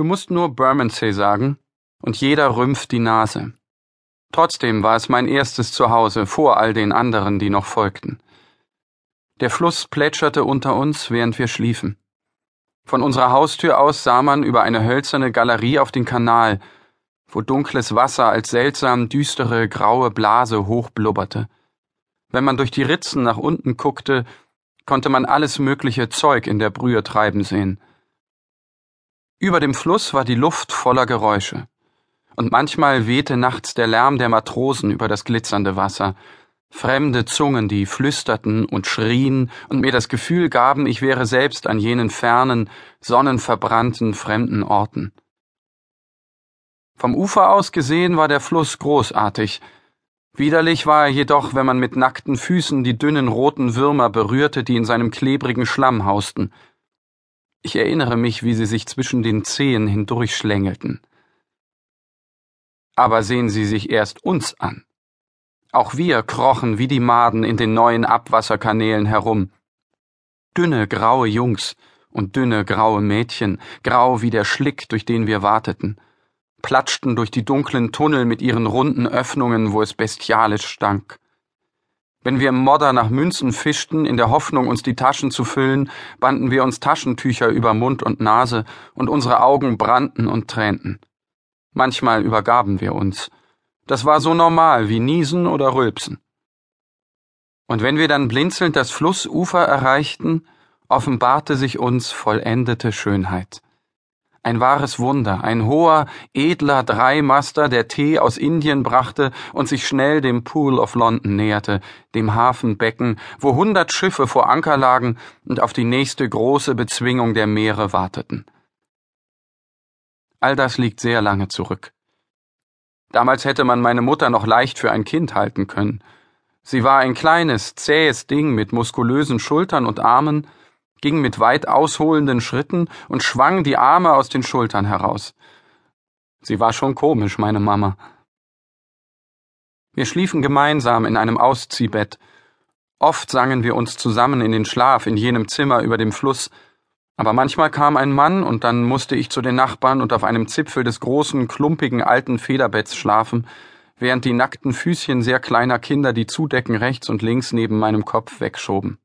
Du musst nur Bermondsey sagen, und jeder rümpft die Nase. Trotzdem war es mein erstes Zuhause vor all den anderen, die noch folgten. Der Fluss plätscherte unter uns, während wir schliefen. Von unserer Haustür aus sah man über eine hölzerne Galerie auf den Kanal, wo dunkles Wasser als seltsam düstere graue Blase hochblubberte. Wenn man durch die Ritzen nach unten guckte, konnte man alles mögliche Zeug in der Brühe treiben sehen. Über dem Fluss war die Luft voller Geräusche, und manchmal wehte nachts der Lärm der Matrosen über das glitzernde Wasser, fremde Zungen, die flüsterten und schrien und mir das Gefühl gaben, ich wäre selbst an jenen fernen, sonnenverbrannten fremden Orten. Vom Ufer aus gesehen war der Fluss großartig, Widerlich war er jedoch, wenn man mit nackten Füßen die dünnen roten Würmer berührte, die in seinem klebrigen Schlamm hausten. Ich erinnere mich, wie sie sich zwischen den Zehen hindurchschlängelten. Aber sehen Sie sich erst uns an. Auch wir krochen wie die Maden in den neuen Abwasserkanälen herum. Dünne graue Jungs und dünne graue Mädchen, grau wie der Schlick, durch den wir warteten platschten durch die dunklen Tunnel mit ihren runden Öffnungen, wo es bestialisch stank. Wenn wir im Modder nach Münzen fischten, in der Hoffnung, uns die Taschen zu füllen, banden wir uns Taschentücher über Mund und Nase, und unsere Augen brannten und tränten. Manchmal übergaben wir uns. Das war so normal wie Niesen oder Rülpsen. Und wenn wir dann blinzelnd das Flussufer erreichten, offenbarte sich uns vollendete Schönheit. Ein wahres Wunder, ein hoher, edler Dreimaster, der Tee aus Indien brachte und sich schnell dem Pool of London näherte, dem Hafenbecken, wo hundert Schiffe vor Anker lagen und auf die nächste große Bezwingung der Meere warteten. All das liegt sehr lange zurück. Damals hätte man meine Mutter noch leicht für ein Kind halten können. Sie war ein kleines, zähes Ding mit muskulösen Schultern und Armen, ging mit weit ausholenden Schritten und schwang die Arme aus den Schultern heraus. Sie war schon komisch, meine Mama. Wir schliefen gemeinsam in einem Ausziehbett. Oft sangen wir uns zusammen in den Schlaf in jenem Zimmer über dem Fluss, aber manchmal kam ein Mann und dann musste ich zu den Nachbarn und auf einem Zipfel des großen, klumpigen alten Federbetts schlafen, während die nackten Füßchen sehr kleiner Kinder die Zudecken rechts und links neben meinem Kopf wegschoben.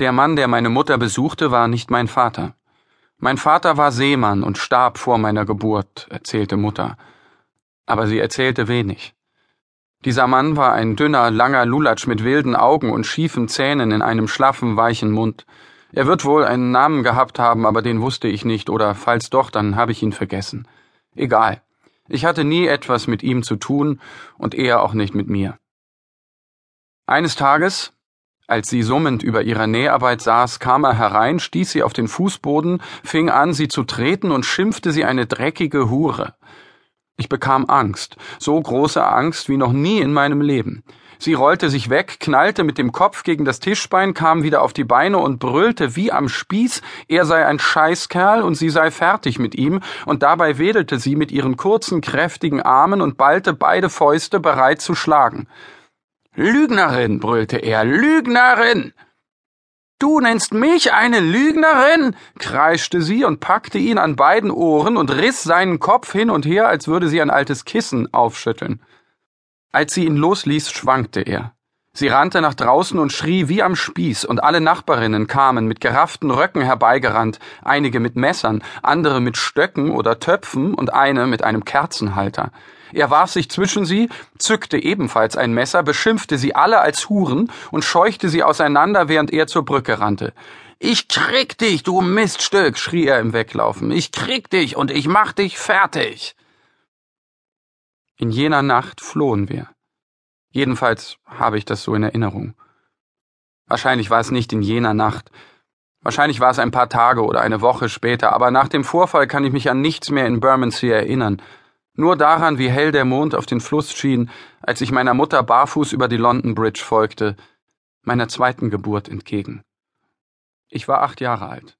Der Mann, der meine Mutter besuchte, war nicht mein Vater. Mein Vater war Seemann und starb vor meiner Geburt, erzählte Mutter. Aber sie erzählte wenig. Dieser Mann war ein dünner, langer Lulatsch mit wilden Augen und schiefen Zähnen in einem schlaffen, weichen Mund. Er wird wohl einen Namen gehabt haben, aber den wusste ich nicht, oder falls doch, dann habe ich ihn vergessen. Egal. Ich hatte nie etwas mit ihm zu tun und er auch nicht mit mir. Eines Tages, als sie summend über ihrer Näharbeit saß, kam er herein, stieß sie auf den Fußboden, fing an, sie zu treten und schimpfte sie eine dreckige Hure. Ich bekam Angst, so große Angst wie noch nie in meinem Leben. Sie rollte sich weg, knallte mit dem Kopf gegen das Tischbein, kam wieder auf die Beine und brüllte wie am Spieß, er sei ein Scheißkerl und sie sei fertig mit ihm, und dabei wedelte sie mit ihren kurzen, kräftigen Armen und ballte beide Fäuste bereit zu schlagen. Lügnerin, brüllte er, Lügnerin! Du nennst mich eine Lügnerin? kreischte sie und packte ihn an beiden Ohren und riss seinen Kopf hin und her, als würde sie ein altes Kissen aufschütteln. Als sie ihn losließ, schwankte er. Sie rannte nach draußen und schrie wie am Spieß, und alle Nachbarinnen kamen mit gerafften Röcken herbeigerannt, einige mit Messern, andere mit Stöcken oder Töpfen und eine mit einem Kerzenhalter. Er warf sich zwischen sie, zückte ebenfalls ein Messer, beschimpfte sie alle als Huren und scheuchte sie auseinander, während er zur Brücke rannte. Ich krieg dich, du Miststück, schrie er im Weglaufen. Ich krieg dich und ich mach dich fertig. In jener Nacht flohen wir. Jedenfalls habe ich das so in Erinnerung. Wahrscheinlich war es nicht in jener Nacht. Wahrscheinlich war es ein paar Tage oder eine Woche später, aber nach dem Vorfall kann ich mich an nichts mehr in Bermondsey erinnern. Nur daran, wie hell der Mond auf den Fluss schien, als ich meiner Mutter barfuß über die London Bridge folgte, meiner zweiten Geburt entgegen. Ich war acht Jahre alt.